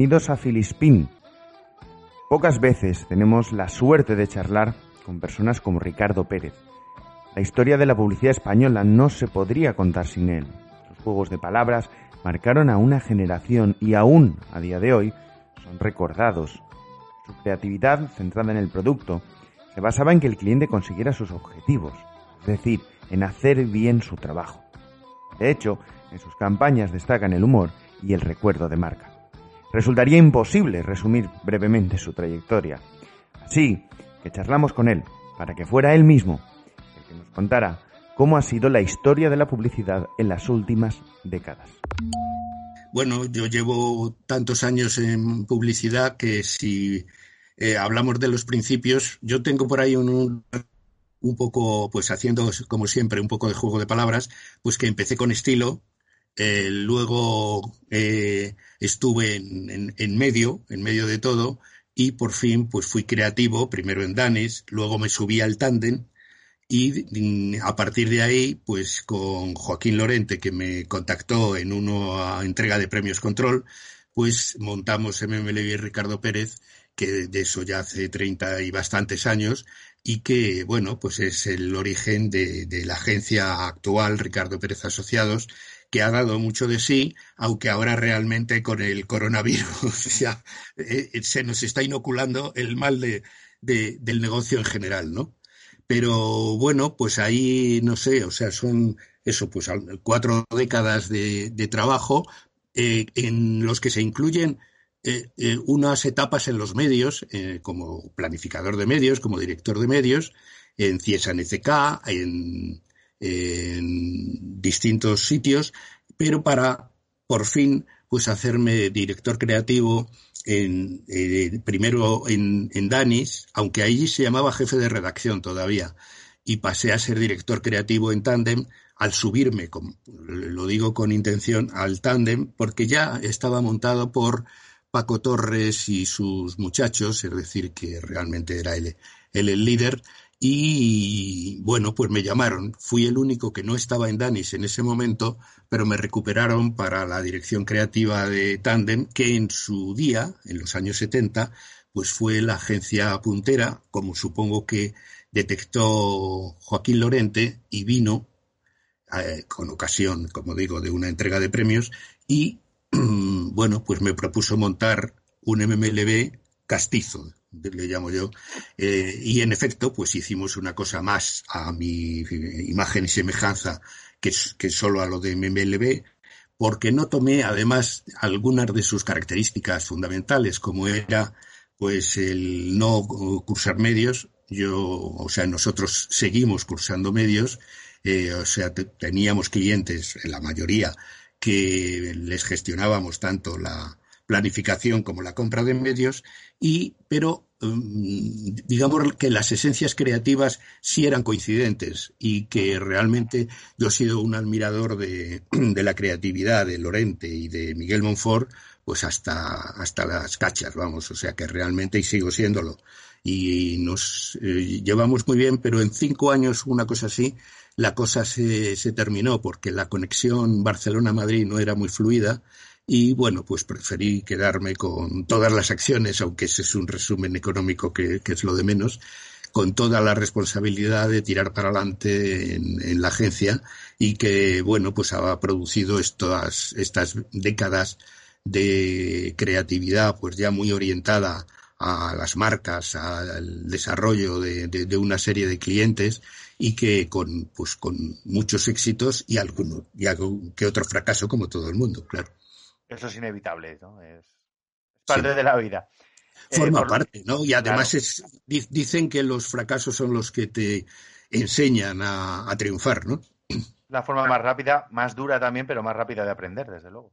Bienvenidos a Filispín. Pocas veces tenemos la suerte de charlar con personas como Ricardo Pérez. La historia de la publicidad española no se podría contar sin él. Sus juegos de palabras marcaron a una generación y aún a día de hoy son recordados. Su creatividad, centrada en el producto, se basaba en que el cliente consiguiera sus objetivos, es decir, en hacer bien su trabajo. De hecho, en sus campañas destacan el humor y el recuerdo de marca. Resultaría imposible resumir brevemente su trayectoria. Así que charlamos con él para que fuera él mismo el que nos contara cómo ha sido la historia de la publicidad en las últimas décadas. Bueno, yo llevo tantos años en publicidad que si eh, hablamos de los principios, yo tengo por ahí un, un poco, pues haciendo como siempre un poco de juego de palabras, pues que empecé con estilo, luego eh, estuve en, en, medio, en medio de todo, y por fin pues fui creativo, primero en Danis, luego me subí al tándem, y mm, a partir de ahí, pues con Joaquín Lorente, que me contactó en una entrega de premios Control, pues montamos MMLB y Ricardo Pérez, que de eso ya hace 30 y bastantes años, y que, bueno, pues es el origen de la agencia actual, Ricardo Pérez Asociados, que ha dado mucho de sí, aunque ahora realmente con el coronavirus ya eh, eh, se nos está inoculando el mal de, de, del negocio en general, ¿no? Pero bueno, pues ahí, no sé, o sea, son eso, pues cuatro décadas de, de trabajo eh, en los que se incluyen eh, unas etapas en los medios, como planificador de medios, como director de medios, en CIESA NCK, en, en distintos sitios, pero para por fin pues hacerme director creativo en, eh, primero en, en, Danis, aunque allí se llamaba jefe de redacción todavía, y pasé a ser director creativo en Tandem al subirme, con, lo digo con intención, al Tandem, porque ya estaba montado por Paco Torres y sus muchachos, es decir, que realmente era él, él el líder, y bueno, pues me llamaron. Fui el único que no estaba en Danis en ese momento, pero me recuperaron para la dirección creativa de Tandem, que en su día, en los años 70, pues fue la agencia puntera, como supongo que detectó Joaquín Lorente y vino eh, con ocasión, como digo, de una entrega de premios y bueno, pues me propuso montar un MMLB castizo, le llamo yo, eh, y en efecto, pues hicimos una cosa más a mi imagen y semejanza que, que solo a lo de MMLB, porque no tomé además algunas de sus características fundamentales, como era pues el no cursar medios. Yo, o sea, nosotros seguimos cursando medios, eh, o sea, teníamos clientes, en la mayoría, que les gestionábamos tanto la planificación como la compra de medios y pero um, digamos que las esencias creativas sí eran coincidentes y que realmente yo he sido un admirador de, de la creatividad de Lorente y de Miguel Monfort pues hasta hasta las cachas vamos o sea que realmente y sigo siéndolo. Y nos eh, llevamos muy bien pero en cinco años una cosa así la cosa se, se terminó porque la conexión Barcelona-Madrid no era muy fluida y bueno, pues preferí quedarme con todas las acciones, aunque ese es un resumen económico que, que es lo de menos, con toda la responsabilidad de tirar para adelante en, en, la agencia y que, bueno, pues ha producido estas, estas décadas de creatividad, pues ya muy orientada a las marcas, al desarrollo de, de, de una serie de clientes y que con, pues, con muchos éxitos y alguno, y algún que otro fracaso como todo el mundo, claro. Eso es inevitable, ¿no? Es parte sí. de la vida. Forma eh, por... parte, ¿no? Y además claro. es, dicen que los fracasos son los que te enseñan a, a, triunfar, ¿no? La forma más rápida, más dura también, pero más rápida de aprender, desde luego.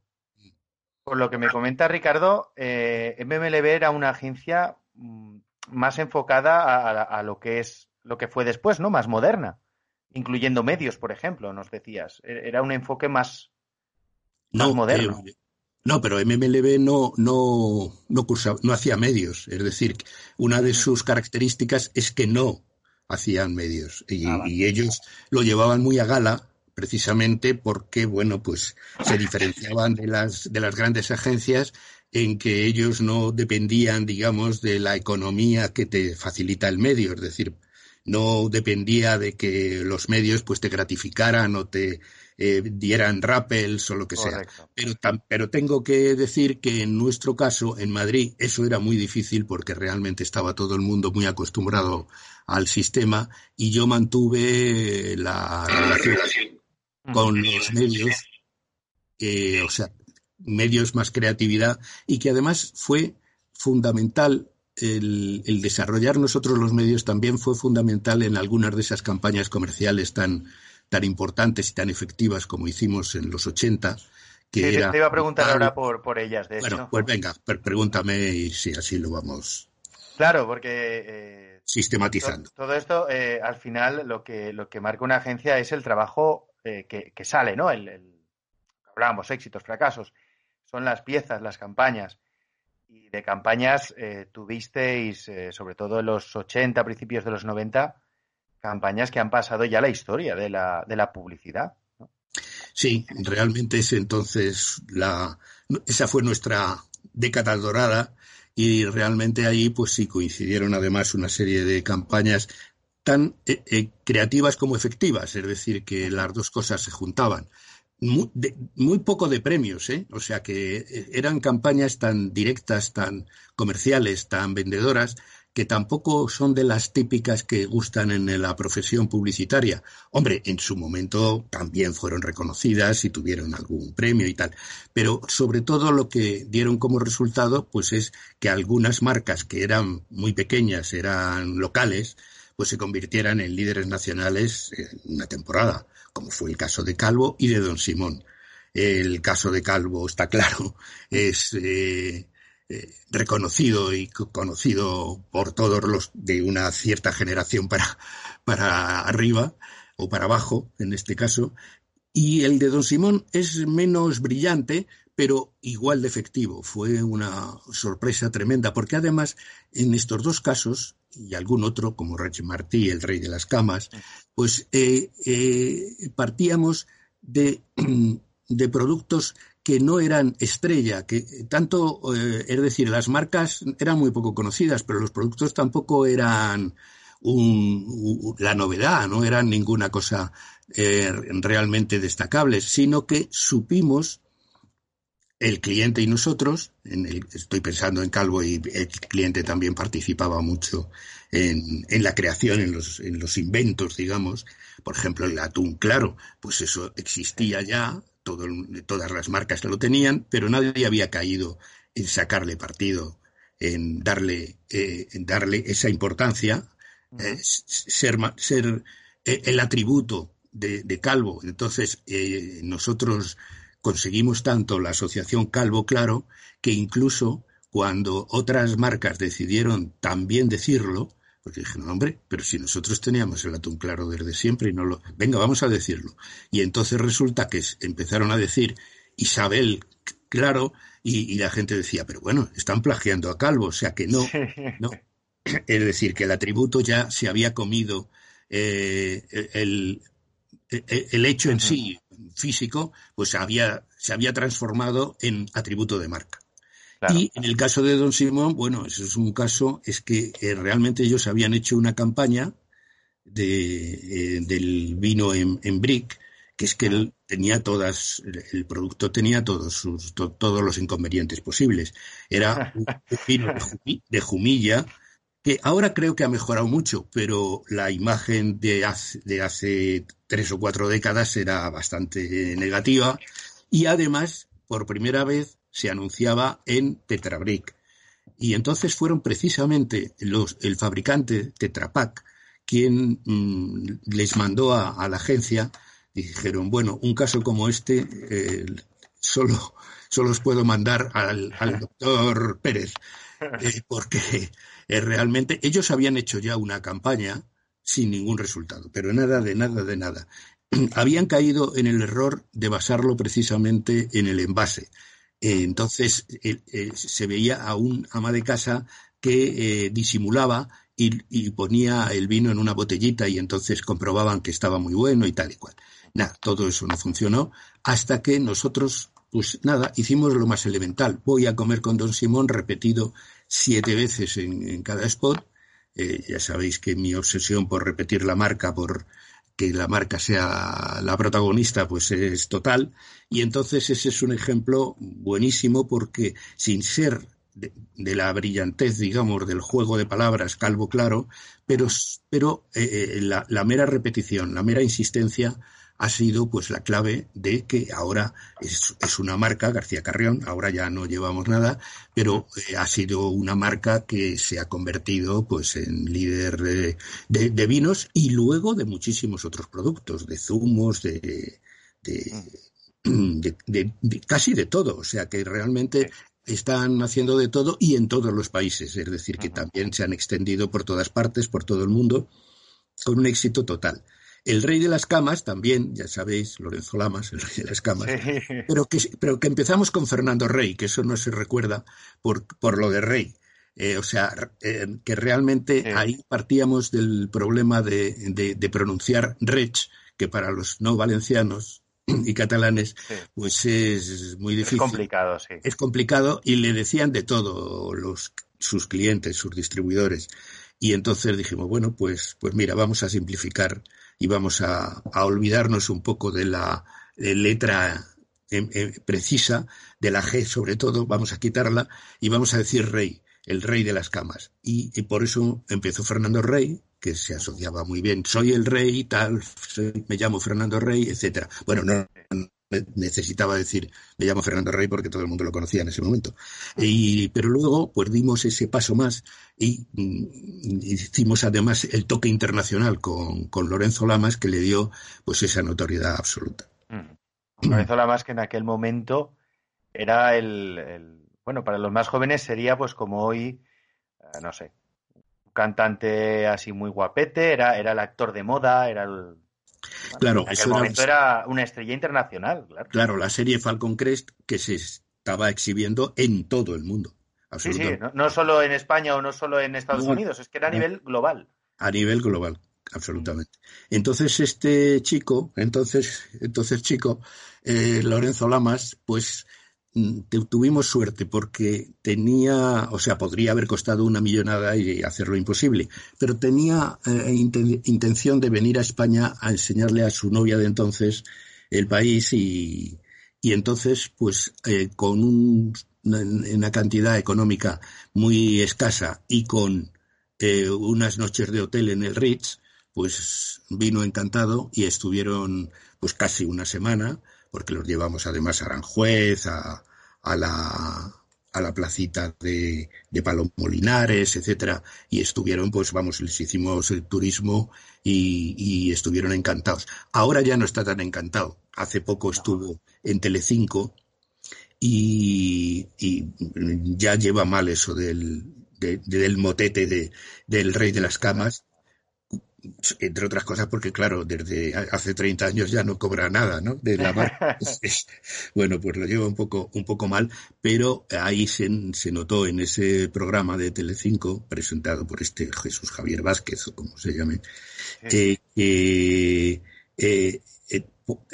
Por lo que me comenta Ricardo, eh, MMLB era una agencia mm, más enfocada a, a, a lo que es lo que fue después, ¿no? Más moderna, incluyendo medios, por ejemplo, nos decías. E-, era un enfoque más, no, más moderno. Eh, no, pero MMLB no, no, no, cursaba, no hacía medios. Es decir, una de sus características es que no hacían medios. Y, ah, vale. y ellos lo llevaban muy a gala, precisamente porque, bueno, pues se diferenciaban de las, de las grandes agencias en que ellos no dependían, digamos, de la economía que te facilita el medio, es decir, no dependía de que los medios pues te gratificaran o te eh, dieran rappels o lo que sea. Pero, pero tengo que decir que en nuestro caso, en Madrid, eso era muy difícil porque realmente estaba todo el mundo muy acostumbrado al sistema y yo mantuve la relación con los medios, eh, o sea, medios más creatividad y que además fue fundamental el, el, desarrollar nosotros los medios también fue fundamental en algunas de esas campañas comerciales tan tan importantes y tan efectivas como hicimos en los 80. Que era, te iba a preguntar ahora por, por ellas, de Bueno, pues venga, pregúntame y si así lo vamos. Claro, porque. Eh, sistematizando. Todo, esto, eh, al final, lo que, lo que marca una agencia es el trabajo eh, que, que, sale, ¿no? El, el, hablábamos, éxitos, fracasos. Son las piezas, las campañas. Y de campañas tuvisteis, sobre todo en los 80, principios de los 90, campañas que han pasado ya la historia de la, de la publicidad. Sí, realmente es entonces la, esa fue nuestra década dorada y realmente ahí pues sí coincidieron además una serie de campañas tan eh, eh, creativas como efectivas, es decir, que las dos cosas se juntaban. Muy, muy, poco de premios, ¿eh? O sea que eh, eran campañas tan directas, tan comerciales, tan vendedoras, que tampoco son de las típicas que gustan en la profesión publicitaria. Hombre, en su momento también fueron reconocidas y tuvieron algún premio y tal. Pero sobre todo lo que dieron como resultado, pues es que algunas marcas que eran muy pequeñas, eran locales, pues se convirtieran en líderes nacionales en una temporada, como fue el caso de Calvo y de Don Simón. El caso de Calvo, está claro, es eh, eh, reconocido y conocido por todos los de una cierta generación para, para arriba o para abajo, en este caso. Y el de Don Simón es menos brillante, pero igual de efectivo. Fue una sorpresa tremenda, porque además en estos dos casos, y algún otro, como Reg Martí, el rey de las camas, pues eh, eh, partíamos de, de productos que no eran estrella, que tanto, eh, es decir, las marcas eran muy poco conocidas, pero los productos tampoco eran un, la novedad, no eran ninguna cosa realmente destacable, sino que supimos el cliente y nosotros, en el, estoy pensando en Calvo y el cliente también participaba mucho en, en la creación, en los, en los inventos, digamos, por ejemplo el atún claro, pues eso existía ya, todas las marcas lo tenían, pero nadie había caído en sacarle partido, en darle, eh, en darle esa importancia, eh, ser, ser eh, el atributo de, Calvo. Entonces, nosotros conseguimos tanto la asociación Calvo Claro que incluso cuando otras marcas decidieron también decirlo, porque dije, no, hombre, pero si nosotros teníamos el atún claro desde siempre y no lo... Venga, vamos a decirlo. Y entonces resulta que empezaron a decir Isabel claro y, la gente decía, pero bueno, están plagiando a Calvo, o sea que no, no. Es decir, que el atributo ya se había comido eh, el, el, hecho en sí físico, pues había, se había transformado en atributo de marca. Y en el caso de Don Simón, bueno, eso es un caso, es que eh, realmente ellos habían hecho una campaña de, eh, del vino en, en, Brick, que es que él tenía todas, el producto tenía todos sus, todos los inconvenientes posibles. Era un, vino de, Jumilla, que ahora creo que ha mejorado mucho, pero la imagen de hace, de hace tres o cuatro décadas era bastante negativa. Y además, por primera vez, se anunciaba en Tetrabric. Y entonces fueron precisamente los, el fabricante Tetrapac quien mm, les mandó a, la agencia y dijeron, bueno, un caso como este eh, solo, solo os puedo mandar al, doctor Pérez, eh, porque eh, realmente ellos habían hecho ya una campaña sin ningún resultado, pero nada de nada de nada. habían caído en el error de basarlo precisamente en el envase. Eh, entonces eh, eh, se veía a un ama de casa que disimulaba y, ponía el vino en una botellita y entonces comprobaban que estaba muy bueno y tal y cual. Nada, todo eso no funcionó hasta que nosotros pues nada, hicimos lo más elemental. Voy a comer con Don Simón repetido siete veces en, cada spot. Eh, ya sabéis que mi obsesión por repetir la marca, por que la marca sea la protagonista, pues es total. Y entonces ese es un ejemplo buenísimo porque sin ser de, la brillantez, digamos, del juego de palabras calvo claro, pero, pero eh, eh, la, la, mera repetición, la mera insistencia ha sido pues la clave de que ahora es, es una marca, García Carrión, ahora ya no llevamos nada, pero eh, ha sido una marca que se ha convertido pues en líder de, de, vinos y luego de muchísimos otros productos, de zumos, de, de, casi de todo. O sea que realmente están haciendo de todo y en todos los países. Es decir, que también se han extendido por todas partes, por todo el mundo, con un éxito total. El rey de las camas también, ya sabéis, Lorenzo Lamas, el rey de las camas, pero, que, pero que empezamos con Fernando Rey, que eso no se recuerda por, por lo de rey. Eh, o sea, eh, que realmente ahí partíamos del problema de, de, pronunciar rech, que para los no valencianos y catalanes, pues es muy difícil. Es complicado, sí. Es complicado y le decían de todo los, sus clientes, sus distribuidores. Y entonces dijimos, bueno, pues, pues mira, vamos a simplificar y vamos a, olvidarnos un poco de la letra em, em, precisa, de la G sobre todo, vamos a quitarla y vamos a decir rey, el rey de las camas. Y, por eso empezó Fernando Rey, que se asociaba muy bien, soy el rey, tal, me llamo Fernando Rey, etcétera. Bueno, no, necesitaba decir, me llamo Fernando Rey porque todo el mundo lo conocía en ese momento. Y, pero luego, pues dimos ese paso más y mm, hicimos además el toque internacional con, con, Lorenzo Lamas que le dio pues esa notoriedad absoluta. Mm. Lorenzo Lamas que en aquel momento era el, bueno, para los más jóvenes sería pues como hoy, eh, no sé, cantante así muy guapete, era, era el actor de moda, era el Claro, en aquel momento era... una estrella internacional. Claro. claro, la serie Falcon Crest que se estaba exhibiendo en todo el mundo. Sí, sí, no, solo en España o no solo en Estados Unidos, es que era a nivel global. A nivel global, absolutamente. Entonces este chico, entonces, entonces chico, eh, Lorenzo Lamas, pues Mm, tuvimos suerte porque tenía, o sea, podría haber costado una millonada y hacerlo imposible, pero tenía eh, intención de venir a España a enseñarle a su novia de entonces el país y, y entonces, pues, eh, con un, una cantidad económica muy escasa y con eh, unas noches de hotel en el Ritz, pues vino encantado y estuvieron pues casi una semana porque los llevamos además a Aranjuez, a, a la, a la placita de, de Palomolinares, etcétera, y estuvieron, pues vamos, les hicimos el turismo y, y, estuvieron encantados. Ahora ya no está tan encantado. Hace poco estuvo en Telecinco y, y ya lleva mal eso del, del motete de, del rey de las camas entre otras cosas porque, claro, desde hace 30 años ya no cobra nada, ¿no? De la marca. bueno, pues lo lleva un poco, un poco mal, pero ahí se, se notó en ese programa de Telecinco, presentado por este Jesús Javier Vázquez, o como se llame, eh, eh, eh,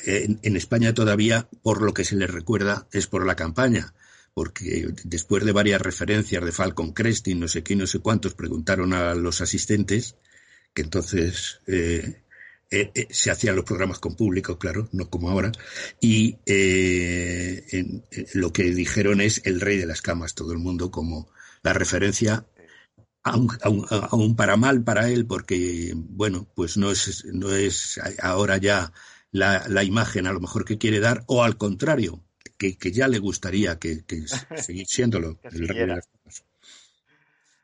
en, España todavía, por lo que se le recuerda, es por la campaña porque después de varias referencias de Falcon Crest y no sé qué, no sé cuántos, preguntaron a los asistentes que entonces eh, eh, eh, se hacían los programas con público, claro, no como ahora, y lo que dijeron es el rey de las camas, todo el mundo como la referencia, aún, para mal para él, porque, bueno, pues no es, no es ahora ya la, la imagen a lo mejor que quiere dar, o al contrario, que, que ya le gustaría que, que seguir siéndolo, el rey de las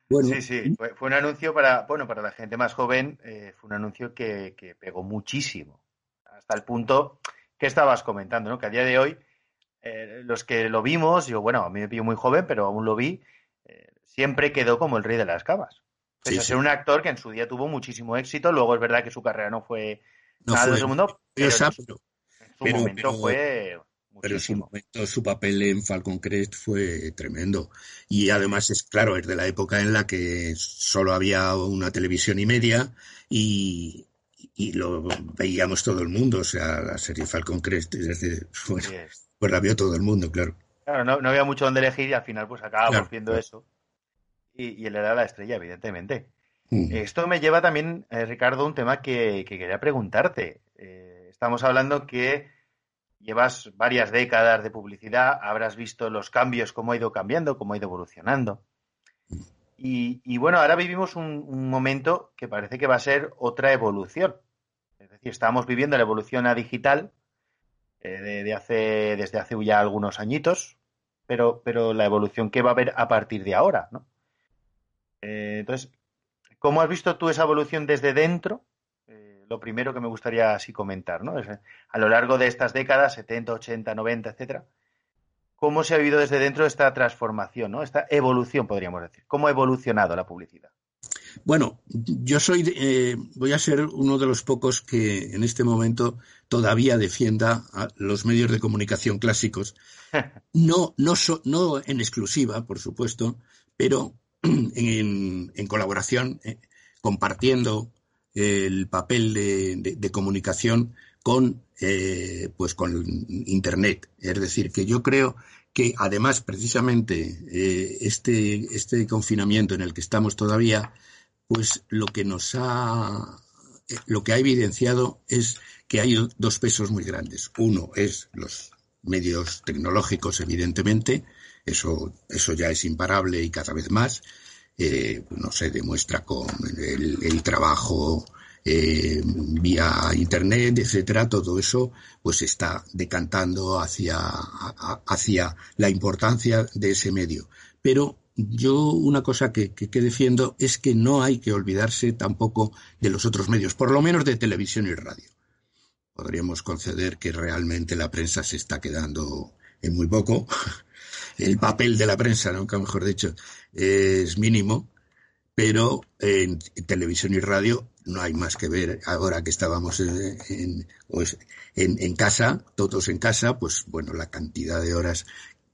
sí, sí, fue, un anuncio para, bueno, para la gente más joven, eh, fue un anuncio que, pegó muchísimo, hasta el punto que estabas comentando, ¿no? Que a día de hoy, eh, los que lo vimos, yo, bueno, a mí me pillo muy joven, pero aún lo vi, eh, siempre quedó como el rey de las camas. Pese a ser un actor que en su día tuvo muchísimo éxito, luego es verdad que su carrera no fue nada de ese mundo, pero, en su, momento fue pero en su momento su papel en Falcon Crest fue tremendo. Y además es claro, es de la época en la que solo había una televisión y media y, y lo veíamos todo el mundo. O sea, la serie Falcon Crest desde, Pues la vio todo el mundo, claro. Claro, no, había mucho donde elegir y al final pues acabamos viendo eso. Y, él era la estrella, evidentemente. Mm. Esto me lleva también, eh, Ricardo, a un tema que, quería preguntarte. Eh, estamos hablando que llevas varias décadas de publicidad, habrás visto los cambios, cómo ha ido cambiando, cómo ha ido evolucionando. Y, bueno, ahora vivimos un, momento que parece que va a ser otra evolución. Es decir, estamos viviendo la evolución a digital eh, de, hace, desde hace ya algunos añitos, pero, pero la evolución que va a haber a partir de ahora, ¿no? Eh, entonces, ¿cómo has visto tú esa evolución desde dentro? Eh, lo primero que me gustaría así comentar, ¿no? a lo largo de estas décadas, 70, 80, 90, etcétera, cómo se ha vivido desde dentro esta transformación, ¿no? esta evolución, podríamos decir. ¿Cómo ha evolucionado la publicidad? Bueno, yo soy, eh, voy a ser uno de los pocos que en este momento todavía defienda a los medios de comunicación clásicos. No, no, no en exclusiva, por supuesto, pero en, colaboración, eh, compartiendo el papel de comunicación con, eh, pues con Internet. Es decir, que yo creo que además precisamente eh, este, este confinamiento en el que estamos todavía, pues lo que nos ha, lo que ha evidenciado es que hay dos pesos muy grandes. Uno es los medios tecnológicos, evidentemente, eso, eso ya es imparable y cada vez más. Eh, no se demuestra con el trabajo eh, vía internet, etcétera, todo eso pues está decantando hacia, hacia la importancia de ese medio. Pero yo una cosa que, que, defiendo es que no hay que olvidarse tampoco de los otros medios, por lo menos de televisión y radio. Podríamos conceder que realmente la prensa se está quedando en muy poco. El papel de la prensa, nunca mejor dicho, es mínimo pero en, televisión y radio no hay más que ver. Ahora que estábamos pues, en, en, casa, todos en casa, pues bueno, la cantidad de horas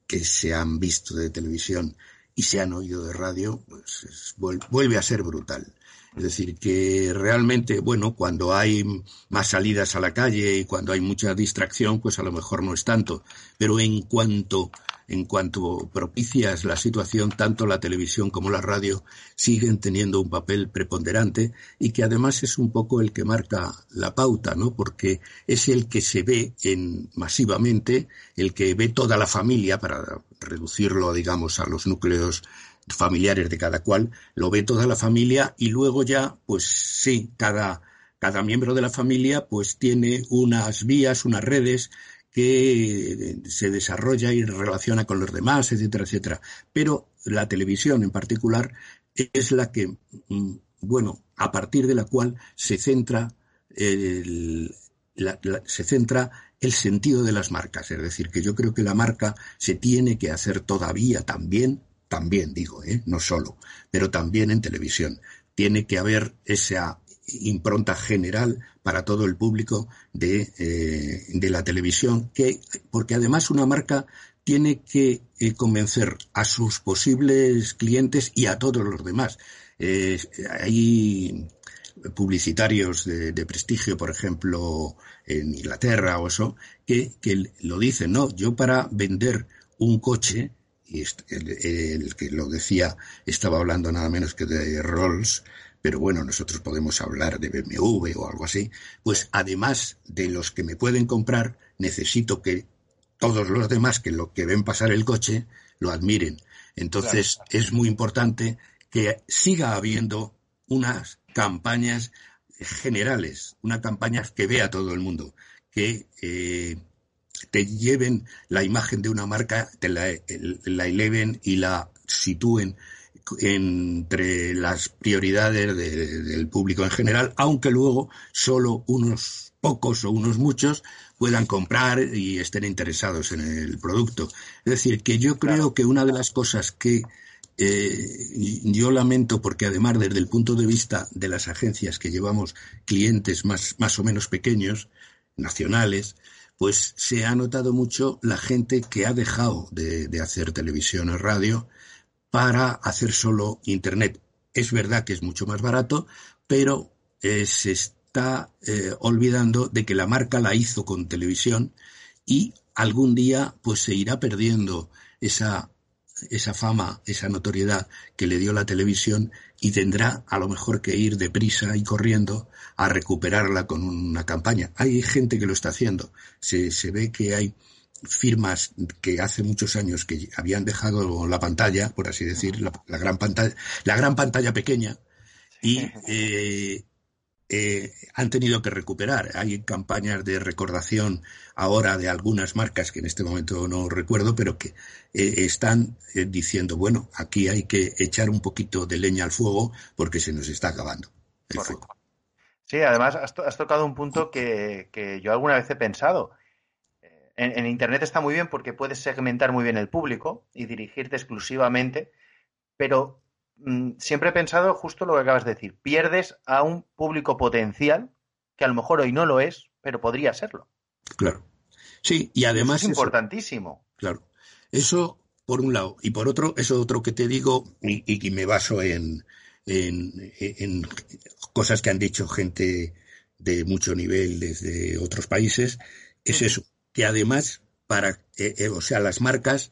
que se han visto de televisión y se han oído de radio, pues vuelve a ser brutal. Es decir, que realmente, bueno, cuando hay más salidas a la calle y cuando hay mucha distracción, pues a lo mejor no es tanto. Pero en cuanto en cuanto propicias la situación, tanto la televisión como la radio siguen teniendo un papel preponderante y que además es un poco el que marca la pauta, ¿no? Porque es el que se ve en masivamente, el que ve toda la familia para reducirlo, digamos, a los núcleos familiares de cada cual, lo ve toda la familia y luego ya, pues sí, cada cada miembro de la familia pues tiene unas vías, unas redes que se desarrolla y relaciona con los demás, etcétera, etcétera. Pero la televisión en particular es la que, mm, bueno, a partir de la cual se centra el, se centra el sentido de las marcas. Es decir, que yo creo que la marca se tiene que hacer todavía también, también digo, ¿eh? no solo, pero también en televisión. Tiene que haber esa impronta general para todo el público de, eh, de la televisión, que, porque además una marca tiene que eh, convencer a sus posibles clientes y a todos los demás. Hay publicitarios de, prestigio, por ejemplo, en Inglaterra o eso, que, que lo dicen, no, yo para vender un coche, y el, que lo decía estaba hablando nada menos que de Rolls, pero bueno, nosotros podemos hablar de BMW o algo así, pues además de los que me pueden comprar, necesito que todos los demás que lo que ven pasar el coche lo admiren. Entonces es muy importante que siga habiendo unas campañas generales, una campaña que vea todo el mundo, que eh, te lleven la imagen de una marca, te la, la eleven y la sitúen entre las prioridades del público en general, aunque luego solo unos pocos o unos muchos puedan comprar y estén interesados en el producto. Es decir, que yo creo que una de las cosas que eh, yo lamento, porque además desde el punto de vista de las agencias que llevamos clientes más, más o menos pequeños, nacionales, pues se ha notado mucho la gente que ha dejado de, de hacer televisión o radio para hacer solo Internet. Es verdad que es mucho más barato, pero eh, se está eh, olvidando de que la marca la hizo con televisión y algún día pues se irá perdiendo esa, esa fama, esa notoriedad que le dio la televisión y tendrá a lo mejor que ir deprisa y corriendo a recuperarla con una campaña. Hay gente que lo está haciendo. Se, se ve que hay firmas que hace muchos años que habían dejado la pantalla, por así decir, la, gran pantalla, la gran pantalla pequeña, y eh, eh, han tenido que recuperar. Hay campañas de recordación ahora de algunas marcas que en este momento no recuerdo, pero que eh, están diciendo, bueno, aquí hay que echar un poquito de leña al fuego porque se nos está acabando el fuego. Sí, además has, tocado un punto que, que yo alguna vez he pensado en, Internet está muy bien porque puedes segmentar muy bien el público y dirigirte exclusivamente, pero mm, siempre he pensado justo lo que acabas de decir, pierdes a un público potencial que a lo mejor hoy no lo es, pero podría serlo. Claro. Sí, y además... es importantísimo. claro. Eso por un lado. Y por otro, eso otro que te digo, y, que me baso en, en, en, cosas que han dicho gente de mucho nivel desde otros países, es eso que además para, eh, eh, o sea, las marcas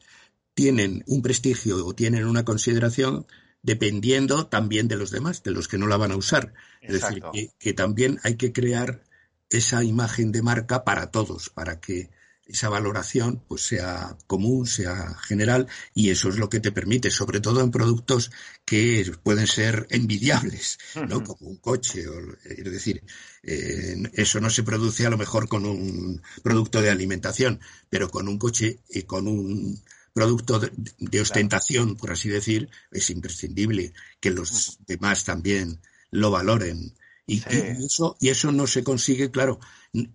tienen un prestigio o tienen una consideración dependiendo también de los demás, de los que no la van a usar. Es decir, que, también hay que crear esa imagen de marca para todos, para que esa valoración pues sea común, sea general y eso es lo que te permite, sobre todo en productos que pueden ser envidiables, ¿no? Como un coche, es decir, eh, eso no se produce a lo mejor con un producto de alimentación, pero con un coche y con un producto de, ostentación, por así decir, es imprescindible que los demás también lo valoren y, eso, y eso no se consigue, claro,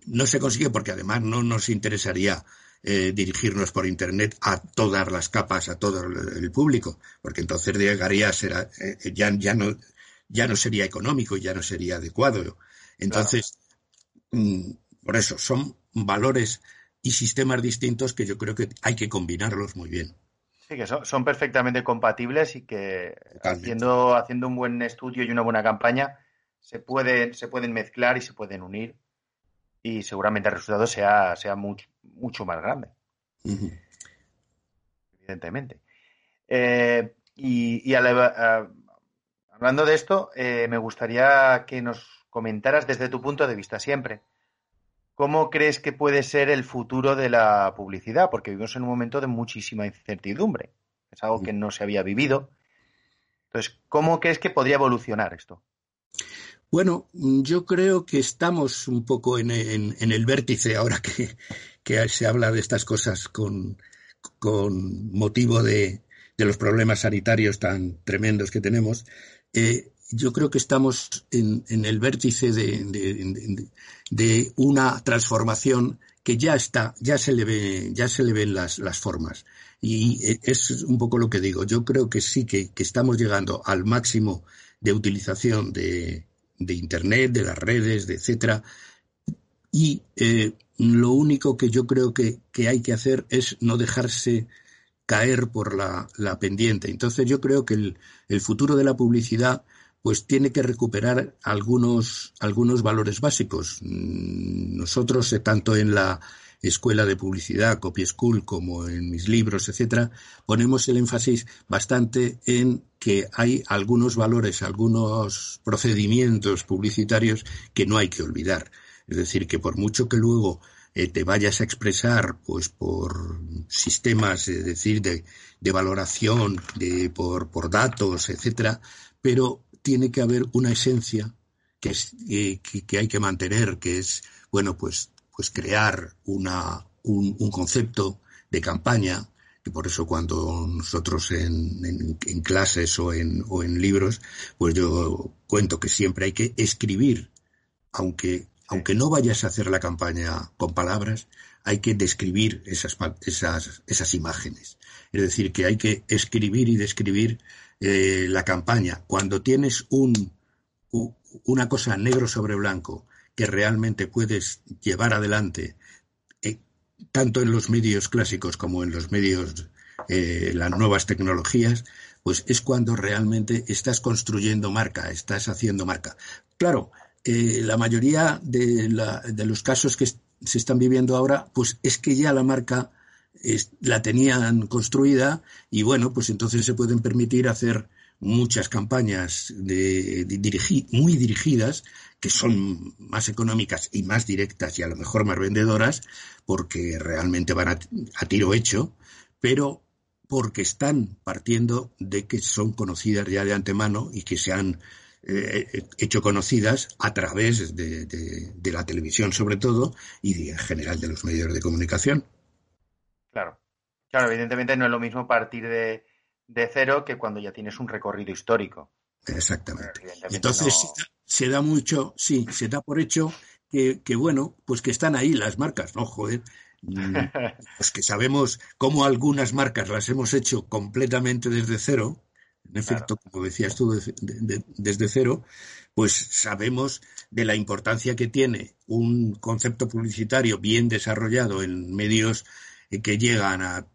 no se consigue porque además no nos interesaría eh, dirigirnos por Internet a todas las capas, a todo el público, porque entonces llegaría a ser, eh, eh, ya, ya, no, ya no sería económico, ya no sería adecuado. Entonces, mm, por eso, son valores y sistemas distintos que yo creo que hay que combinarlos muy bien. Sí, que son, son perfectamente compatibles y que haciendo, haciendo un buen estudio y una buena campaña se pueden, se pueden mezclar y se pueden unir y seguramente el resultado sea, sea mucho, mucho más grande. Evidentemente. Eh, y, hablando de esto, eh, me gustaría que nos comentaras desde tu punto de vista siempre. ¿Cómo crees que puede ser el futuro de la publicidad? Porque vivimos en un momento de muchísima incertidumbre. Es algo que no se había vivido. Entonces, ¿cómo crees que podría evolucionar esto? Bueno, yo creo que estamos un poco en, el vértice ahora que, se habla de estas cosas con, motivo de, los problemas sanitarios tan tremendos que tenemos. Eh, yo creo que estamos en, el vértice de, una transformación que ya está, ya se le ve, ya se le ven las, las formas. Y eh, es un poco lo que digo. Yo creo que sí que estamos llegando al máximo de utilización de, de Internet, de las redes, de etcétera. Y eh, lo único que yo creo que, hay que hacer es no dejarse caer por la, pendiente. Entonces yo creo que el, el, futuro de la publicidad pues tiene que recuperar algunos, algunos valores básicos. Mm, nosotros, eh, tanto en la escuela de publicidad, Copy School, como en mis libros, etcétera, ponemos el énfasis bastante en que hay algunos valores, algunos procedimientos publicitarios que no hay que olvidar. Es decir, que por mucho que luego eh, te vayas a expresar, pues por sistemas, es decir, de, valoración, de, por, por datos, etcétera, pero tiene que haber una esencia que, es, eh, que, hay que mantener, que es, bueno, pues pues crear una, un, concepto de campaña, y por eso cuando nosotros en, en, clases o en, o en libros, pues yo cuento que siempre hay que escribir, aunque, aunque no vayas a hacer la campaña con palabras, hay que describir esas, esas, esas imágenes. Es decir, que hay que escribir y describir eh, la campaña. Cuando tienes un, una cosa negro sobre blanco que realmente puedes llevar adelante, eh, tanto en los medios clásicos como en los medios, eh, las nuevas tecnologías, pues es cuando realmente estás construyendo marca, estás haciendo marca. Claro, eh, la mayoría de, los casos que, se están viviendo ahora, pues es que ya la marca la tenían construida y bueno, pues entonces se pueden permitir hacer muchas campañas de, muy dirigidas que son más económicas y más directas y a lo mejor más vendedoras porque realmente van a, tiro hecho, pero porque están partiendo de que son conocidas ya de antemano y que se han eh, hecho conocidas a través de, de, la televisión sobre todo y en general de los medios de comunicación. Claro, claro, evidentemente no es lo mismo partir de, de cero que cuando ya tienes un recorrido histórico. Exactamente. Entonces se, da, mucho, sí, se da por hecho que, que, bueno, pues que están ahí las marcas, ¿no? Joder. Mm, pues que sabemos cómo algunas marcas las hemos hecho completamente desde cero, en efecto, como decías tú, desde cero, pues sabemos de la importancia que tiene un concepto publicitario bien desarrollado en medios que llegan a,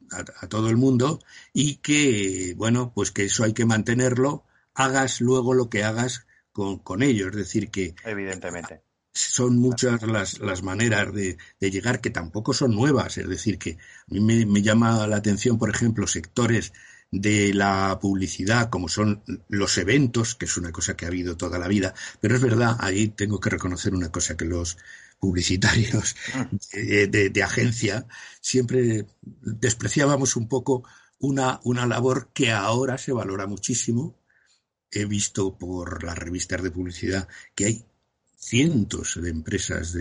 todo el mundo y que, bueno, pues que eso hay que mantenerlo, hagas luego lo que hagas con, con ello. Es decir, que. Evidentemente. Son muchas las, las maneras de, de, llegar que tampoco son nuevas. Es decir, que a mí me, me llama la atención, por ejemplo, sectores de la publicidad, como son los eventos, que es una cosa que ha habido toda la vida, pero es verdad, ahí tengo que reconocer una cosa, que los publicitarios de, agencia, siempre despreciábamos un poco una, una labor que ahora se valora muchísimo. He visto por las revistas de publicidad que hay cientos de empresas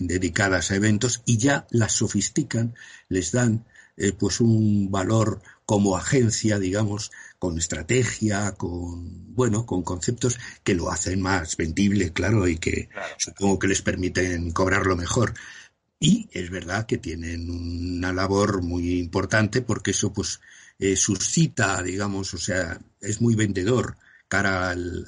dedicadas a eventos y ya las sofistican, les dan eh, pues un valor como agencia, digamos, con estrategia, con, bueno, con conceptos que lo hacen más vendible, claro, y que supongo que les permiten cobrarlo mejor. Y es verdad que tienen una labor muy importante porque eso, pues, eh, suscita, digamos, o sea, es muy vendedor cara al,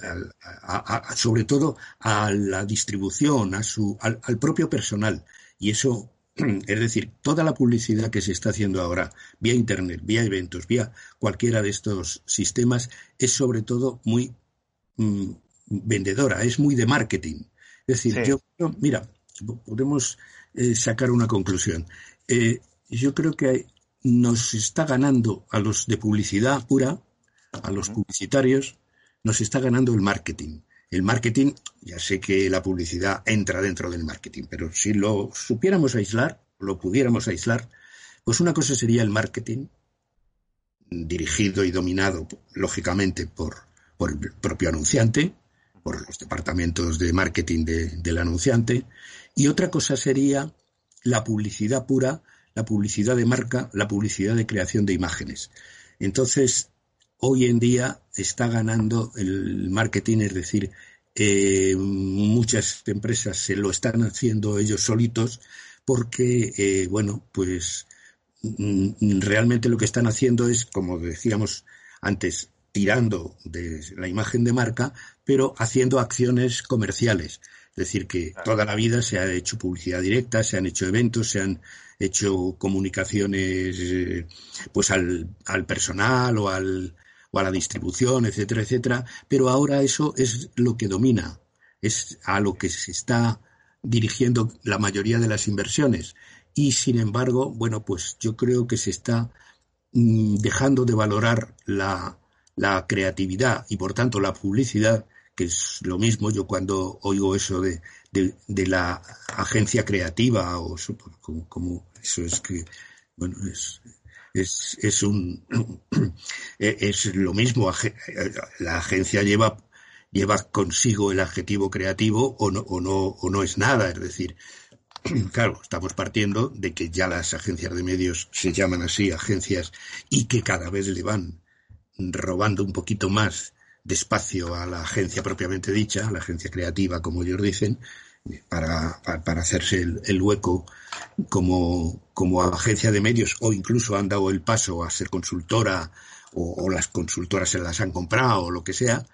sobre todo a la distribución, a su, al propio personal. Y eso Es decir, toda la publicidad que se está haciendo ahora, vía Internet, vía eventos, vía cualquiera de estos sistemas, es sobre todo muy mm, vendedora, es muy de marketing. Es decir, yo, mira, podemos eh, sacar una conclusión. Eh, yo creo que nos está ganando a los de publicidad pura, a los publicitarios, nos está ganando el marketing. El marketing, ya sé que la publicidad entra dentro del marketing, pero si lo supiéramos aislar, lo pudiéramos aislar, pues una cosa sería el marketing, dirigido y dominado, lógicamente, por, por el propio anunciante, por los departamentos de marketing del anunciante, y otra cosa sería la publicidad pura, la publicidad de marca, la publicidad de creación de imágenes. Entonces, hoy en día está ganando el marketing, es decir, eh, muchas empresas se lo están haciendo ellos solitos porque, eh, bueno, pues mm, realmente lo que están haciendo es, como decíamos antes, tirando de la imagen de marca, pero haciendo acciones comerciales. Es decir, que toda la vida se ha hecho publicidad directa, se han hecho eventos, se han hecho comunicaciones eh, pues al, al personal o al, a la distribución, etcétera, etcétera, pero ahora eso es lo que domina, es a lo que se está dirigiendo la mayoría de las inversiones. Y sin embargo, bueno, pues yo creo que se está mm, dejando de valorar la, creatividad y por tanto la publicidad, que es lo mismo yo cuando oigo eso de, de, la agencia creativa o como, como, eso es que, bueno, es, es, es, un, es lo mismo. La agencia lleva, lleva consigo el adjetivo creativo o no, o, no, o no es nada. Es decir, claro, estamos partiendo de que ya las agencias de medios se llaman así agencias y que cada vez le van robando un poquito más de espacio a la agencia propiamente dicha, a la agencia creativa, como ellos dicen, para, para, hacerse el, hueco como, como agencia de medios o incluso han dado el paso a ser consultora o, las consultoras se las han comprado o lo que sea.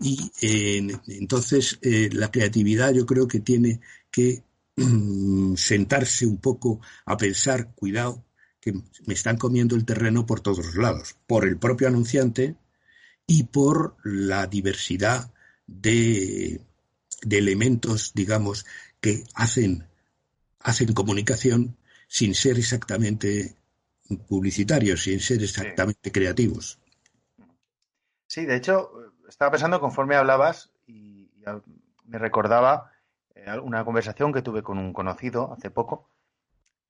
Y entonces eh, la creatividad yo creo que tiene que mm, sentarse un poco a pensar, cuidado, que me están comiendo el terreno por todos los lados, por el propio anunciante y por la diversidad de, de elementos, digamos, que hacen hacen comunicación sin ser exactamente publicitarios, sin ser exactamente creativos. Sí, de hecho, estaba pensando conforme hablabas y, me recordaba eh, una conversación que tuve con un conocido hace poco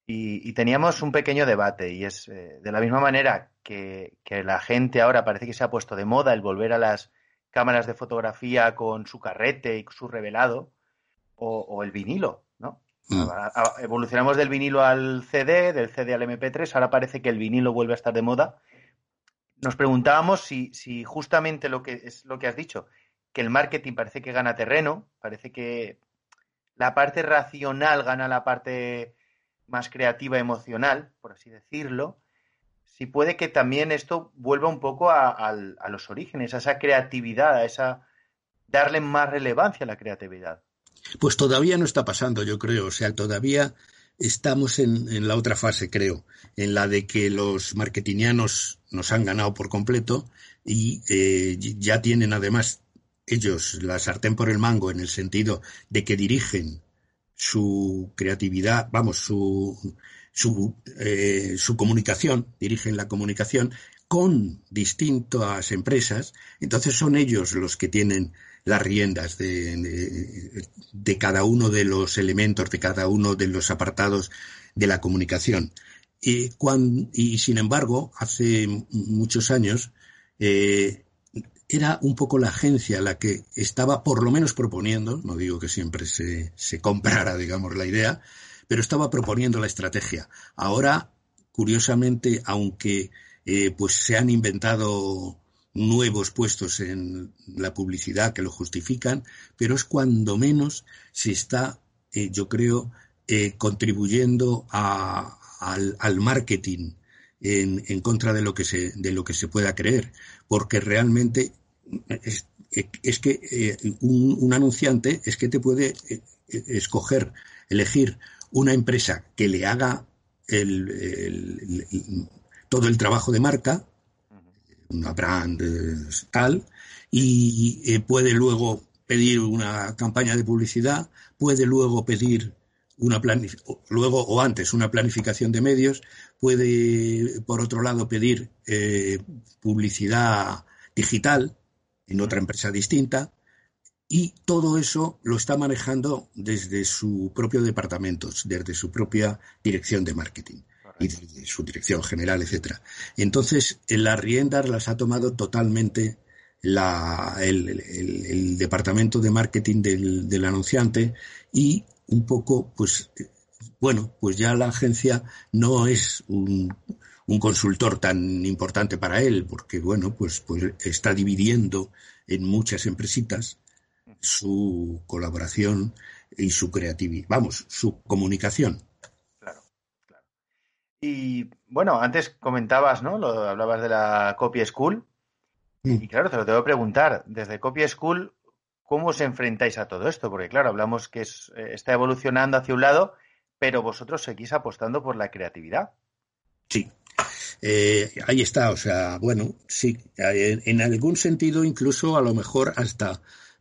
y, teníamos un pequeño debate y es eh, de la misma manera que, la gente ahora parece que se ha puesto de moda el volver a las cámaras de fotografía con su carrete y su revelado o, el vinilo, ¿no? Mm. Evolucionamos del vinilo al CD, del CD al MP3, ahora parece que el vinilo vuelve a estar de moda. Nos preguntábamos si, si justamente lo que es lo que has dicho, que el marketing parece que gana terreno, parece que la parte racional gana la parte más creativa, emocional, por así decirlo, si puede que también esto vuelva un poco a, los orígenes, a esa creatividad, a esa darle más relevancia a la creatividad. Pues todavía no está pasando, yo creo. O sea, todavía estamos en, la otra fase, creo, en la de que los marketingianos nos han ganado por completo y eh, ya tienen además ellos la sartén por el mango en el sentido de que dirigen su creatividad, vamos, su, su, eh, su comunicación, dirigen la comunicación con distintas empresas, entonces son ellos los que tienen las riendas de, de, cada uno de los elementos, de cada uno de los apartados de la comunicación. Y, y sin embargo, hace muchos años, eh, era un poco la agencia la que estaba por lo menos proponiendo, no digo que siempre se, se comprara, digamos, la idea, pero estaba proponiendo la estrategia. Ahora, curiosamente, aunque eh, pues se han inventado nuevos puestos en la publicidad que lo justifican, pero es cuando menos se está, eh, yo creo, eh, contribuyendo a, al, marketing en, en, contra de lo que se de lo que se pueda creer, porque realmente es, que un, anunciante es que te puede escoger, elegir una empresa que le haga todo el trabajo de marca, una brand eh, tal, y puede luego pedir una campaña de publicidad, puede luego pedir una luego o antes una planificación de medios, puede por otro lado pedir publicidad digital, en otra empresa distinta, y todo eso lo está manejando desde su propio departamento, desde su propia dirección de marketing y desde su dirección general, etcétera. Entonces, en las riendas las ha tomado totalmente la, el, departamento de marketing del, del anunciante y un poco, pues, bueno, pues ya la agencia no es un, un consultor tan importante para él, porque bueno, pues, pues está dividiendo en muchas empresitas su colaboración y su creatividad, vamos, su comunicación. Claro, claro. Y bueno, antes comentabas, ¿no? Lo, hablabas de la Copy School. Mm. Y claro, te lo tengo que preguntar, desde Copy School, ¿cómo os enfrentáis a todo esto? Porque claro, hablamos que es, eh, está evolucionando hacia un lado, pero vosotros seguís apostando por la creatividad. Sí, eh, ahí está, o sea, bueno, sí, en, algún sentido incluso a lo mejor hasta,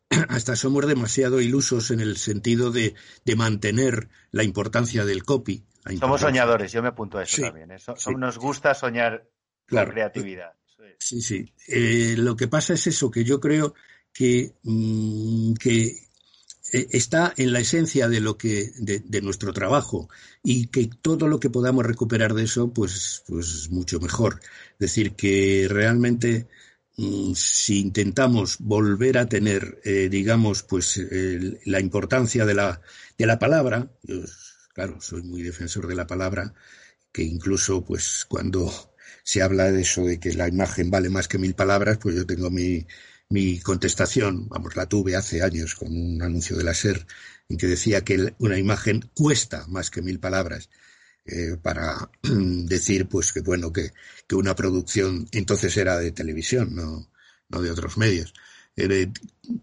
hasta somos demasiado ilusos en el sentido de, de mantener la importancia del copy. Somos soñadores, yo me apunto a eso también. ¿eh? Nos gusta soñar con creatividad. Sí, sí. Eh, lo que pasa es eso, que yo creo que, mm, que eh, está en la esencia de lo que de, nuestro trabajo y que todo lo que podamos recuperar de eso pues pues mucho mejor es decir que realmente si intentamos volver a tener eh, digamos pues la importancia de la de la palabra yo claro soy muy defensor de la palabra que incluso pues cuando se habla de eso de que la imagen vale más que mil palabras pues yo tengo mi mi contestación, vamos, la tuve hace años con un anuncio de la SER en que decía que una imagen cuesta más que mil palabras. Eh, para decir pues que bueno que, que, una producción entonces era de televisión no, no de otros medios eh,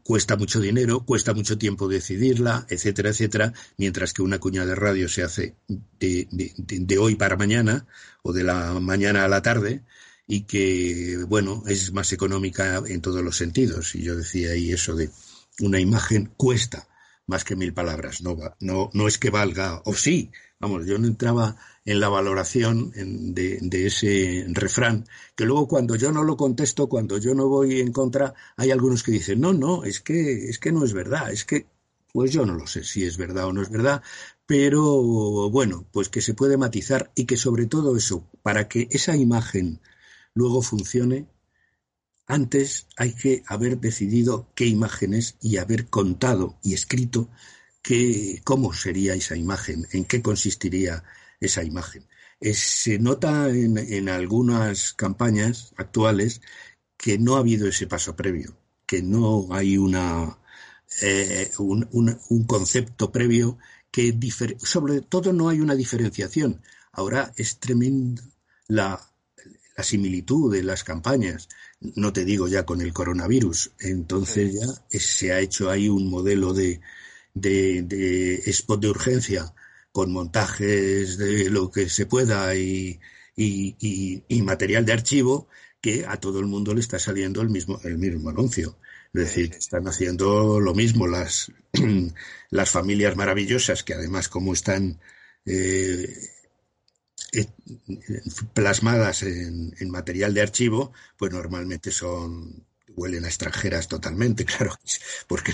cuesta mucho dinero cuesta mucho tiempo decidirla etcétera etcétera mientras que una cuña de radio se hace de, de, hoy para mañana o de la mañana a la tarde y que, bueno, es más económica en todos los sentidos. Y yo decía ahí eso de una imagen cuesta más que mil palabras. No, no, no es que valga, o sí, vamos, yo no entraba en la valoración de, de, ese refrán, que luego cuando yo no lo contesto, cuando yo no voy en contra, hay algunos que dicen, no, no, es que, es que no es verdad, es que, pues yo no lo sé si es verdad o no es verdad, pero bueno, pues que se puede matizar y que sobre todo eso, para que esa imagen luego funcione, antes hay que haber decidido qué imágenes y haber contado y escrito qué, cómo sería esa imagen, en qué consistiría esa imagen. se nota en, algunas campañas actuales que no ha habido ese paso previo, que no hay una, eh, un, un, concepto previo que sobre todo no hay una diferenciación. Ahora es tremenda la, la similitud de las campañas no te digo ya con el coronavirus. Entonces ya se ha hecho ahí un modelo de, de, spot de urgencia con montajes de lo que se pueda y, y, material de archivo que a todo el mundo le está saliendo el mismo, el mismo anuncio. Es decir, están haciendo lo mismo las, las familias maravillosas que además como están eh, plasmadas en, material de archivo, pues normalmente son huelen a extranjeras totalmente, claro, porque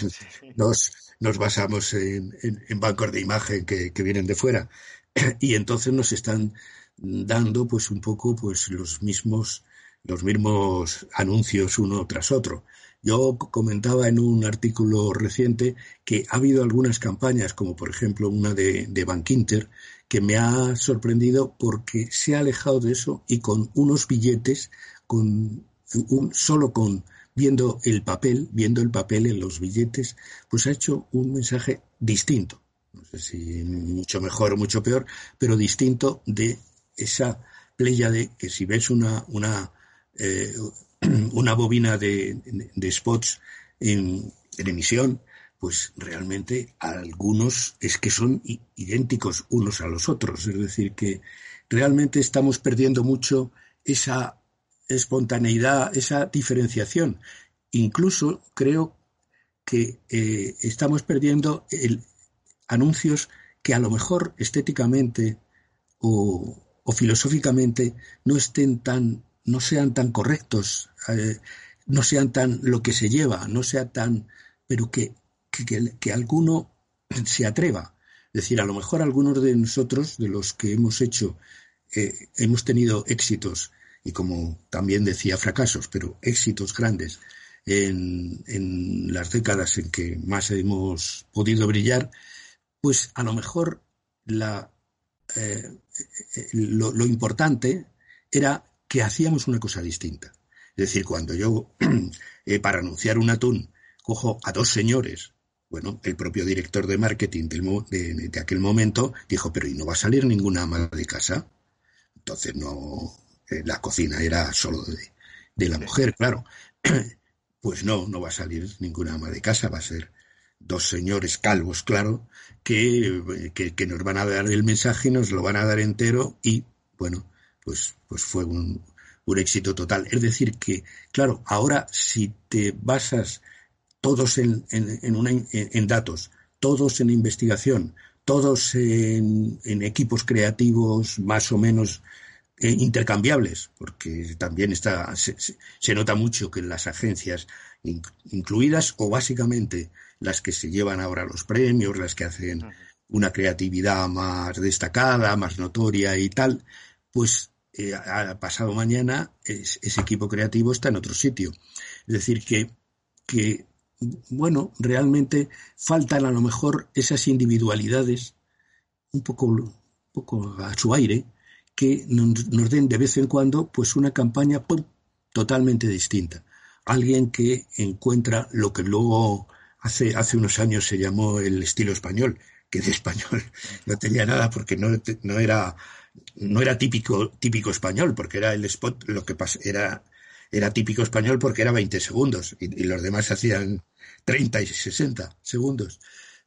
nos, nos basamos en, en, bancos de imagen que, vienen de fuera y entonces nos están dando pues un poco pues los mismos los mismos anuncios uno tras otro. Yo comentaba en un artículo reciente que ha habido algunas campañas, como por ejemplo una de, de Bank Inter, que me ha sorprendido porque se ha alejado de eso y con unos billetes, con un, solo con viendo el papel, viendo el papel en los billetes, pues ha hecho un mensaje distinto. No sé si mucho mejor o mucho peor, pero distinto de esa playa de que si ves una, una, eh, una bobina de, de spots en, en emisión, pues realmente algunos es que son idénticos unos a los otros. Es decir, que realmente estamos perdiendo mucho esa espontaneidad, esa diferenciación. Incluso creo que eh, estamos perdiendo anuncios que a lo mejor estéticamente o, filosóficamente no estén tan, no sean tan correctos, eh, no sean tan lo que se lleva, no sea tan, pero que que, alguno se atreva. Es decir, a lo mejor algunos de nosotros, de los que hemos hecho, eh, hemos tenido éxitos y como también decía fracasos, pero éxitos grandes en, las décadas en que más hemos podido brillar, pues a lo mejor la, eh, eh, lo, lo, importante era que hacíamos una cosa distinta. Es decir, cuando yo, para anunciar un atún, cojo a dos señores bueno, el propio director de marketing de, aquel momento dijo, pero ¿y no va a salir ninguna ama de casa? Entonces no, eh, la cocina era solo de, la mujer, claro. Pues no, no va a salir ninguna ama de casa, va a ser dos señores calvos, claro, que, que, nos van a dar el mensaje, nos lo van a dar entero y, bueno, pues, pues fue un, un éxito total. Es decir, que, claro, ahora si te basas todos en, en, datos, todos en investigación, todos en, equipos creativos más o menos eh, intercambiables, porque también está, se, nota mucho que las agencias incluidas o básicamente las que se llevan ahora los premios, las que hacen una creatividad más destacada, más notoria y tal, pues eh, pasado mañana ese equipo creativo está en otro sitio. Es decir, que, que bueno, realmente faltan a lo mejor esas individualidades un poco, un poco a su aire que nos, den de vez en cuando pues una campaña totalmente distinta. Alguien que encuentra lo que luego hace, hace unos años se llamó el estilo español, que de español no tenía nada porque no, no era no era típico típico español porque era el spot lo que pasa era era típico español porque era 20 segundos y, los demás hacían 30 y 60 segundos.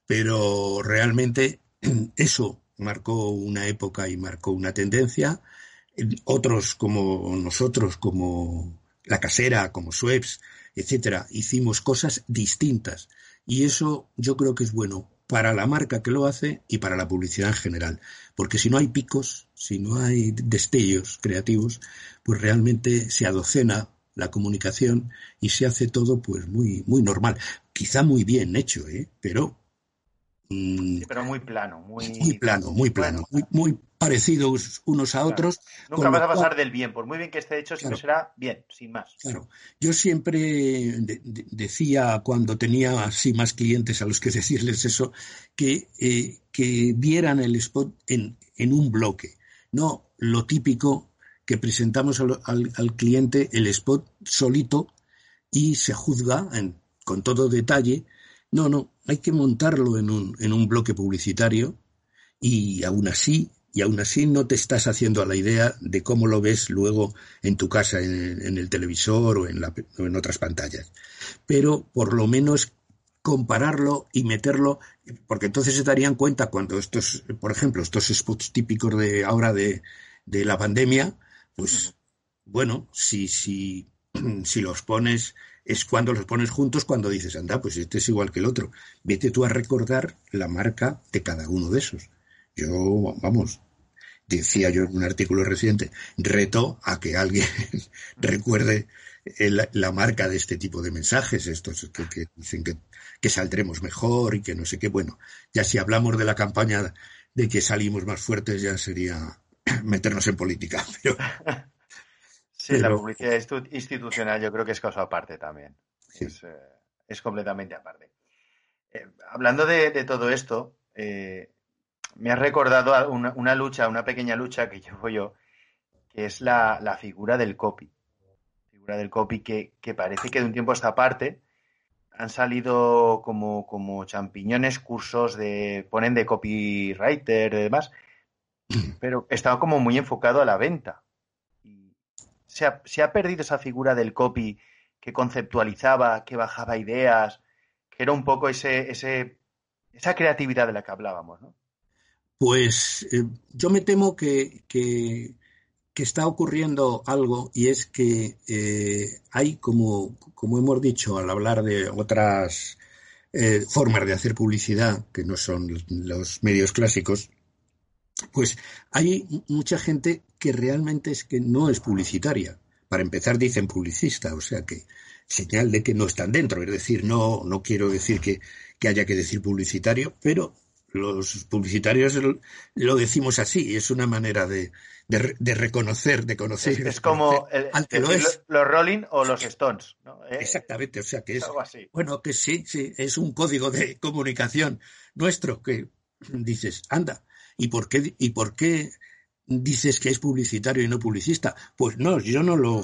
Pero realmente eso marcó una época y marcó una tendencia. Otros como nosotros, como La Casera, como Sueps, etcétera, hicimos cosas distintas. Y eso yo creo que es bueno para la marca que lo hace y para la publicidad en general. Porque si no hay picos, si no hay destellos creativos, pues realmente se adocena la comunicación y se hace todo pues muy, muy normal. Quizá muy bien hecho, ¿eh? pero. Sí, pero muy plano. Muy, muy plano, muy plano. Muy, muy, parecidos unos a otros. Nunca vas a pasar del bien. Por muy bien que esté hecho, siempre será bien, sin más. Claro. Yo siempre decía, cuando tenía así más clientes a los que decirles eso, que, eh, que vieran el spot en, en, un bloque. No lo típico que presentamos al, al, cliente el spot solito y se juzga en, con todo detalle no, no, hay que montarlo en un, en un bloque publicitario y aún así, y aún así no te estás haciendo a la idea de cómo lo ves luego en tu casa, en, el televisor o en, la, o en otras pantallas. Pero por lo menos compararlo y meterlo, porque entonces se darían cuenta cuando estos, por ejemplo, estos spots típicos de ahora de, de la pandemia, pues bueno, si, si, si los pones es cuando los pones juntos cuando dices, anda, pues este es igual que el otro. Vete tú a recordar la marca de cada uno de esos. Yo, vamos, decía yo en un artículo reciente, reto a que alguien recuerde la marca de este tipo de mensajes, estos que, dicen que, que, saldremos mejor y que no sé qué. Bueno, ya si hablamos de la campaña de que salimos más fuertes, ya sería meternos en política. Pero, Sí, la publicidad institucional yo creo que es cosa aparte también. Eh, es, completamente aparte. Eh, hablando de, todo esto, eh, me ha recordado una, lucha, una pequeña lucha que llevo yo, que es la, figura del copy. Figura del copy que, parece que de un tiempo a esta parte han salido como, como champiñones cursos de, ponen de copywriter y demás, pero estaba como muy enfocado a la venta se ha, perdido esa figura del copy que conceptualizaba, que bajaba ideas, que era un poco ese, ese, esa creatividad de la que hablábamos, ¿no? Pues eh, yo me temo que, que, está ocurriendo algo y es que eh, hay, como, como hemos dicho al hablar de otras eh, formas de hacer publicidad, que no son los medios clásicos, pues hay mucha gente que realmente es que no es publicitaria. Para empezar dicen publicista, o sea que señal de que no están dentro. Es decir, no, no quiero decir que, haya que decir publicitario, pero los publicitarios lo, decimos así, es una manera de, reconocer, de conocer. Es, como los Rolling o los Stones. Eh, Exactamente, o sea que es, bueno, que sí, sí, es un código de comunicación nuestro que dices, anda, ¿Y por qué, y por qué dices que es publicitario y no publicista? Pues no, yo no lo,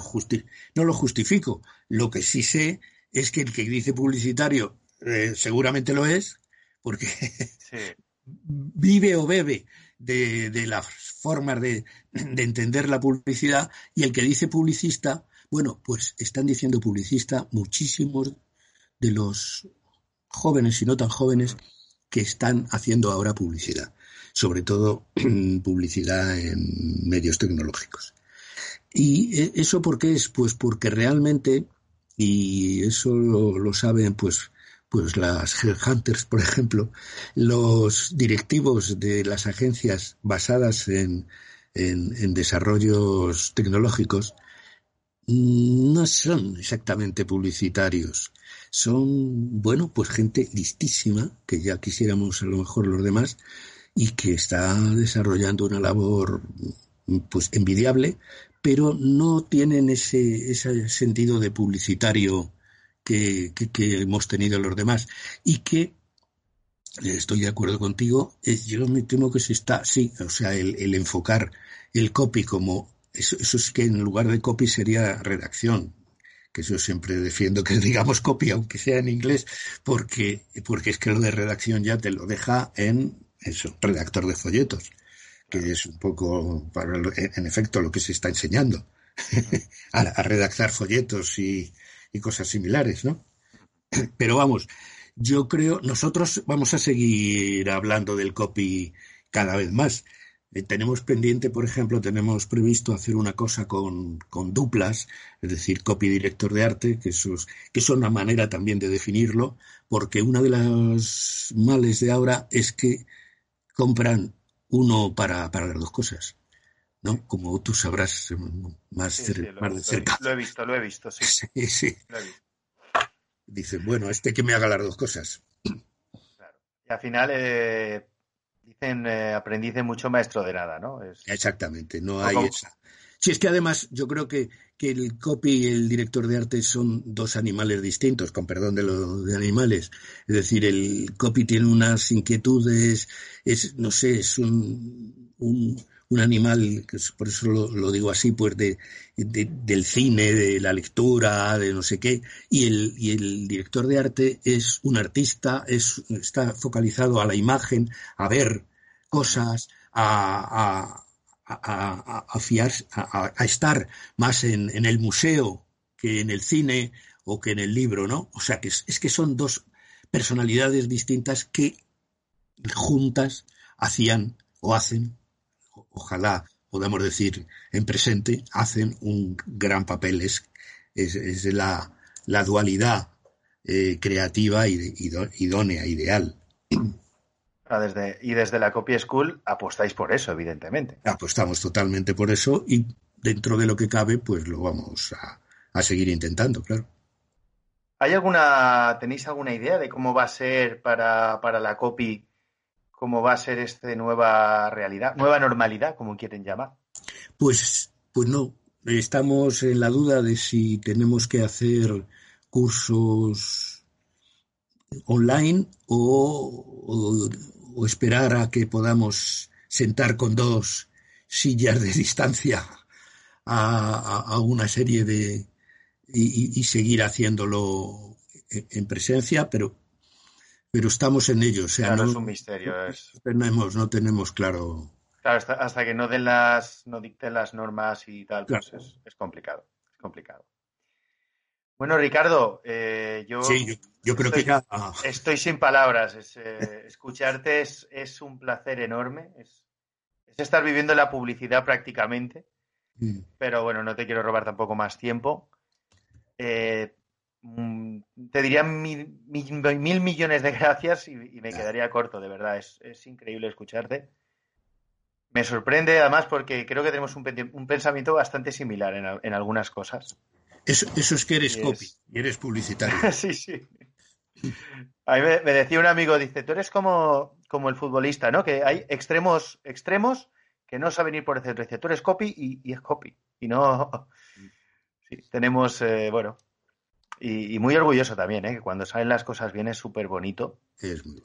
no lo justifico. Lo que sí sé es que el que dice publicitario eh, seguramente lo es, porque vive o bebe de, de las formas de, de, entender la publicidad y el que dice publicista, bueno, pues están diciendo publicista muchísimos de los jóvenes y no tan jóvenes que están haciendo ahora publicidad sobre todo publicidad en medios tecnológicos. ¿Y e, eso por qué es? Pues porque realmente, y eso lo, saben pues, pues las headhunters, por ejemplo, los directivos de las agencias basadas en, en desarrollos tecnológicos no son exactamente publicitarios. Son, bueno, pues gente listísima, que ya quisiéramos a lo mejor los demás, y que está desarrollando una labor pues envidiable, pero no tienen ese, ese sentido de publicitario que, que, hemos tenido los demás. Y que estoy de acuerdo contigo, yo me temo que se está, sí, o sea, el, enfocar el copy como, eso, eso, es que en lugar de copy sería redacción, que yo siempre defiendo que digamos copy, aunque sea en inglés, porque, porque es que lo de redacción ya te lo deja en eso, redactor de folletos, que es un poco, para, en efecto, lo que se está enseñando, a, redactar folletos y, cosas similares, ¿no? Pero vamos, yo creo, nosotros vamos a seguir hablando del copy cada vez más, Eh, tenemos pendiente, por ejemplo, tenemos previsto hacer una cosa con, duplas, es decir, copy director de arte, que, eso es, que es una manera también de definirlo, porque una de las males de ahora es que compran uno para, para las dos cosas. ¿no? Como tú sabrás más, de cerca. Lo he visto, lo he visto, sí. sí, sí. Dice, bueno, este que me haga las dos cosas. Claro. Y al final, eh, dicen, eh, aprendiz de mucho maestro de nada, ¿no? Exactamente, no hay esa. Sí, es que además yo creo que, que, el copy y el director de arte son dos animales distintos, con perdón de lo de animales. Es decir, el copy tiene unas inquietudes, es, no sé, es un, un, un animal, que por eso lo, digo así, pues de, del cine, de la lectura, de no sé qué, y el, y el director de arte es un artista, es, está focalizado a la imagen, a ver cosas, a, a, a, a, estar más en, en, el museo que en el cine o que en el libro, ¿no? O sea que es, es que son dos personalidades distintas que juntas hacían o hacen ojalá podamos decir en presente, hacen un gran papel. Es, es, la, la, dualidad eh, creativa y, idónea, ideal. Desde, y desde la Copy School apostáis por eso, evidentemente. Apostamos totalmente por eso y dentro de lo que cabe, pues lo vamos a, a seguir intentando, claro. ¿Hay alguna, tenéis alguna idea de cómo va a ser para, para la copy cómo va a ser esta nueva realidad, nueva normalidad, como quieren llamar. Pues, pues no, estamos en la duda de si tenemos que hacer cursos online o, esperar a que podamos sentar con dos sillas de distancia a, una serie de y, y, seguir haciéndolo en presencia, pero pero estamos en ello. O sea, no, es un misterio. Tenemos, no tenemos claro. Claro, hasta, que no den las, no dicten las normas y tal, pues es, complicado. Es complicado. Bueno, Ricardo, eh, yo, yo, creo estoy, que estoy sin palabras. Eh, escucharte es, es, un placer enorme. Es, estar viviendo la publicidad prácticamente. Mm. Pero bueno, no te quiero robar tampoco más tiempo. Eh, te diría mil, millones de gracias y, me quedaría corto, de verdad. Es, increíble escucharte. Me sorprende además porque creo que tenemos un, pensamiento bastante similar en, algunas cosas. Eso, es que eres copy y eres publicitario. sí, sí. A mí me, decía un amigo, dice, tú eres como, como el futbolista, ¿no? Que hay extremos, extremos que no saben ir por el centro. Dice, tú eres copy y, es copy. Y no... Sí, tenemos, eh, bueno, y, muy orgulloso también, ¿eh? que cuando salen las cosas bien es súper bonito. Es muy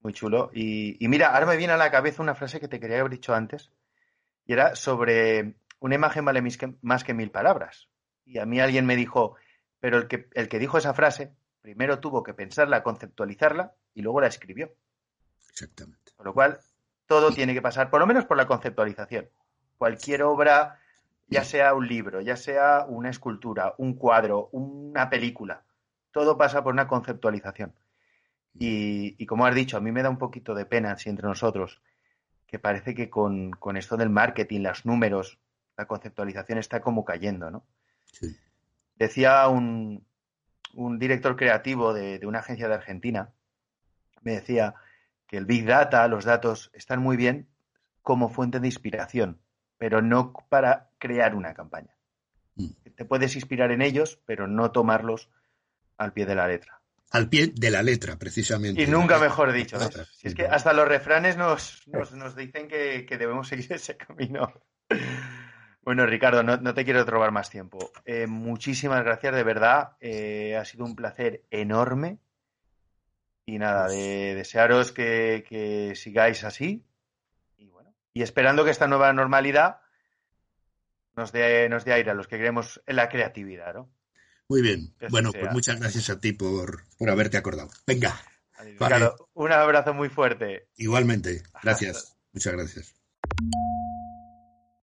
Muy chulo. Y, mira, ahora me viene a la cabeza una frase que te quería haber dicho antes. Y era sobre una imagen vale más que mil palabras. Y a mí alguien me dijo, pero el que, el que dijo esa frase primero tuvo que pensarla, conceptualizarla y luego la escribió. Exactamente. Con lo cual, todo tiene que pasar, por lo menos por la conceptualización. Cualquier obra ya sea un libro, ya sea una escultura, un cuadro, una película, todo pasa por una conceptualización. Y, como has dicho, a mí me da un poquito de pena si entre nosotros, que parece que con, esto del marketing, los números, la conceptualización está como cayendo, ¿no? Decía un, un, director creativo de, de una agencia de Argentina, me decía que el Big Data, los datos, están muy bien como fuente de inspiración, pero no para crear una campaña. Mm. Te puedes inspirar en ellos, pero no tomarlos al pie de la letra. Al pie de la letra, precisamente. Y nunca mejor dicho. Si es que hasta los refranes nos, nos, dicen que, debemos seguir ese camino. Bueno, Ricardo, no, te quiero robar más tiempo. Eh, muchísimas gracias, de verdad. Eh, ha sido un placer enorme. Y nada, de desearos que, que sigáis así, y esperando que esta nueva normalidad nos dé, nos dé aire a los que creemos en la creatividad, ¿no? Muy bien. bueno, pues muchas gracias a ti por, por haberte acordado. Venga. un abrazo muy fuerte. Igualmente. Gracias. Muchas gracias.